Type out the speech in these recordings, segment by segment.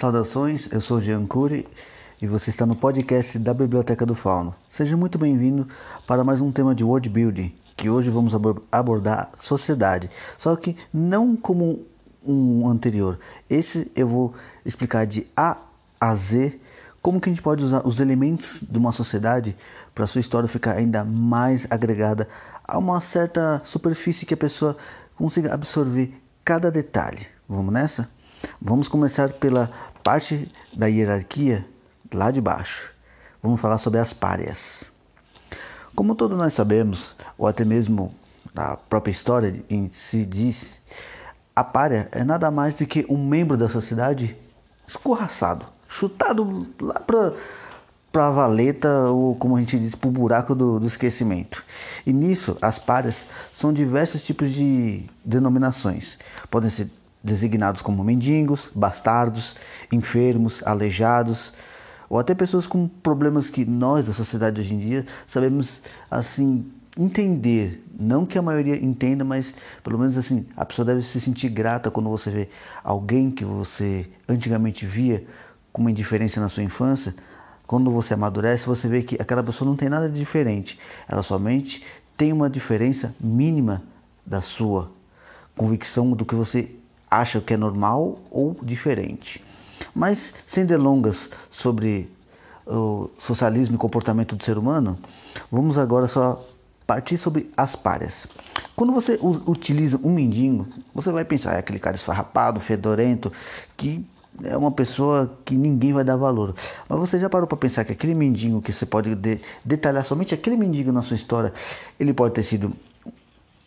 Saudações, eu sou Jean Cury e você está no podcast da Biblioteca do Fauno. Seja muito bem-vindo para mais um tema de World Building, que hoje vamos abordar sociedade, só que não como um anterior. Esse eu vou explicar de A a Z como que a gente pode usar os elementos de uma sociedade para sua história ficar ainda mais agregada a uma certa superfície que a pessoa consiga absorver cada detalhe. Vamos nessa? Vamos começar pela parte da hierarquia lá de baixo. Vamos falar sobre as párias. Como todos nós sabemos, ou até mesmo a própria história em si diz, a párea é nada mais do que um membro da sociedade escorraçado, chutado lá para para a valeta ou como a gente diz para o buraco do, do, esquecimento. E nisso as párias são diversos tipos de denominações. Podem ser designados como mendigos, bastardos, enfermos, aleijados, ou até pessoas com problemas que nós da sociedade hoje em dia sabemos assim entender, não que a maioria entenda, mas pelo menos assim, a pessoa deve se sentir grata quando você vê alguém que você antigamente via com uma indiferença na sua infância, quando você amadurece, você vê que aquela pessoa não tem nada de diferente, ela somente tem uma diferença mínima da sua convicção do que você acha que é normal ou diferente. Mas sem delongas sobre o socialismo e comportamento do ser humano, vamos agora só partir sobre as párias. Quando você utiliza um mendigo, você vai pensar, é aquele cara esfarrapado, fedorento, que é uma pessoa que ninguém vai dar valor. Mas você já parou para pensar que aquele mendigo que você pode de, detalhar somente aquele mendigo na sua história, ele pode ter sido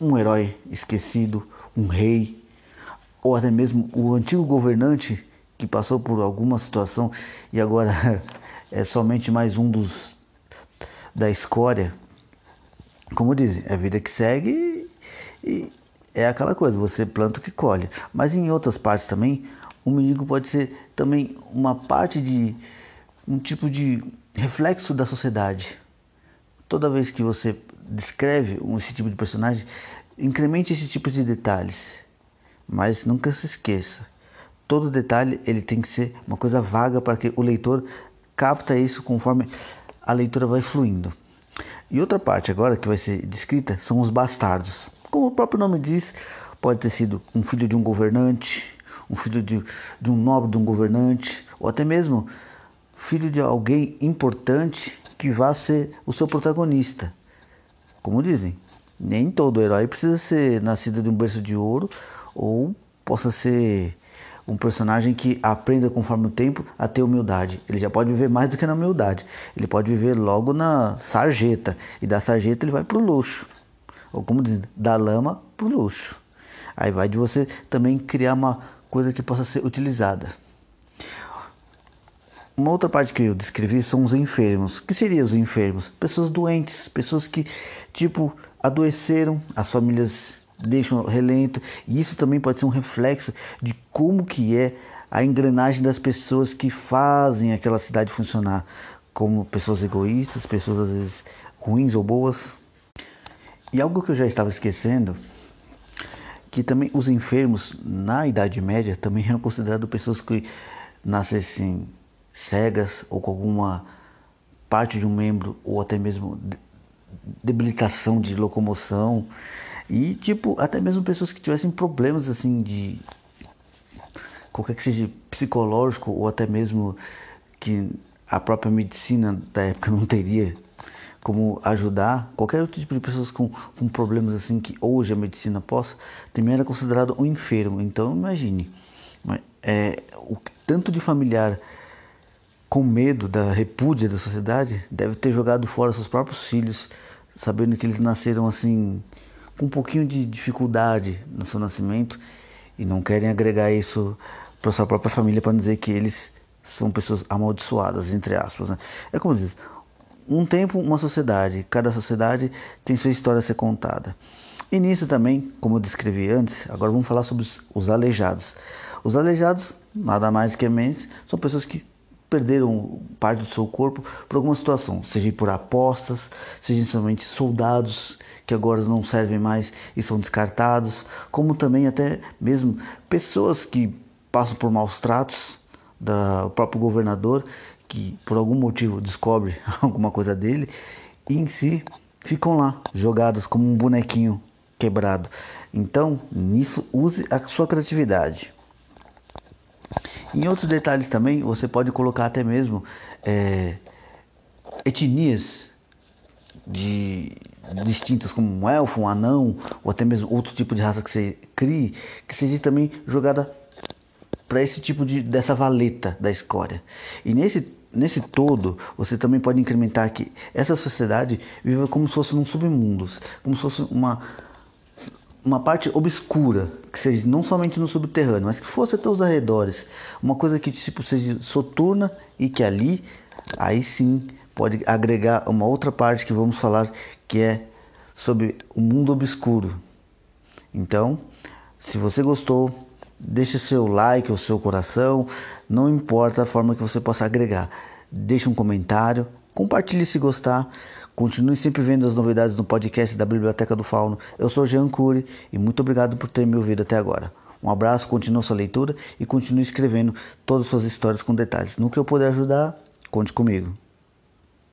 um herói esquecido, um rei, ou até mesmo o antigo governante que passou por alguma situação e agora é somente mais um dos da escória. Como dizem, é a vida que segue e é aquela coisa, você planta o que colhe. Mas em outras partes também, o mendigo pode ser também uma parte de um tipo de reflexo da sociedade. Toda vez que você descreve esse tipo de personagem, incremente esse tipo de detalhes. Mas nunca se esqueça, todo detalhe ele tem que ser uma coisa vaga para que o leitor capta isso conforme a leitura vai fluindo. E outra parte agora que vai ser descrita são os bastardos. Como o próprio nome diz, pode ter sido um filho de um governante, um filho de, de um nobre de um governante, ou até mesmo filho de alguém importante que vá ser o seu protagonista. Como dizem, nem todo herói precisa ser nascido de um berço de ouro ou possa ser um personagem que aprenda conforme o tempo a ter humildade. Ele já pode viver mais do que na humildade. Ele pode viver logo na sarjeta. E da sarjeta ele vai para o luxo. Ou como diz, da lama para o luxo. Aí vai de você também criar uma coisa que possa ser utilizada. Uma outra parte que eu descrevi são os enfermos. O que seriam os enfermos? Pessoas doentes, pessoas que, tipo, adoeceram, as famílias deixam relento. E isso também pode ser um reflexo de como que é a engrenagem das pessoas que fazem aquela cidade funcionar, como pessoas egoístas, pessoas às vezes ruins ou boas. E algo que eu já estava esquecendo, que também os enfermos na Idade Média também eram considerados pessoas que nascessem cegas ou com alguma parte de um membro ou até mesmo debilitação de locomoção e, tipo, até mesmo pessoas que tivessem problemas, assim, de. qualquer que seja psicológico ou até mesmo que a própria medicina da época não teria como ajudar qualquer outro tipo de pessoas com, com problemas assim que hoje a medicina possa, também era considerado um enfermo. Então imagine é, o tanto de familiar com medo da repúdia da sociedade deve ter jogado fora seus próprios filhos, sabendo que eles nasceram assim com um pouquinho de dificuldade no seu nascimento e não querem agregar isso para sua própria família para dizer que eles são pessoas amaldiçoadas, entre aspas. Né? É como diz, um tempo, uma sociedade. Cada sociedade tem sua história a ser contada. E nisso também, como eu descrevi antes, agora vamos falar sobre os, os aleijados. Os aleijados, nada mais que menos, são pessoas que perderam parte do seu corpo por alguma situação, seja por apostas, seja somente soldados que agora não servem mais e são descartados, como também até mesmo pessoas que passam por maus tratos do próprio governador que por algum motivo descobre alguma coisa dele e em si ficam lá jogados como um bonequinho quebrado. Então, nisso use a sua criatividade. Em outros detalhes também, você pode colocar até mesmo é, etnias de distintas como um elfo, um anão ou até mesmo outro tipo de raça que você crie, que seja também jogada para esse tipo de dessa valeta da escória. E nesse nesse todo, você também pode incrementar que essa sociedade viva como se fosse num submundo, como se fosse uma uma parte obscura, que seja não somente no subterrâneo, mas que fosse até os arredores, uma coisa que tipo seja soturna e que ali aí sim pode agregar uma outra parte que vamos falar que é sobre o mundo obscuro. Então, se você gostou, deixe seu like, o seu coração, não importa a forma que você possa agregar. Deixe um comentário, compartilhe se gostar. Continue sempre vendo as novidades no podcast da Biblioteca do Fauno. Eu sou Jean Cury e muito obrigado por ter me ouvido até agora. Um abraço, continue sua leitura e continue escrevendo todas as suas histórias com detalhes. No que eu puder ajudar, conte comigo.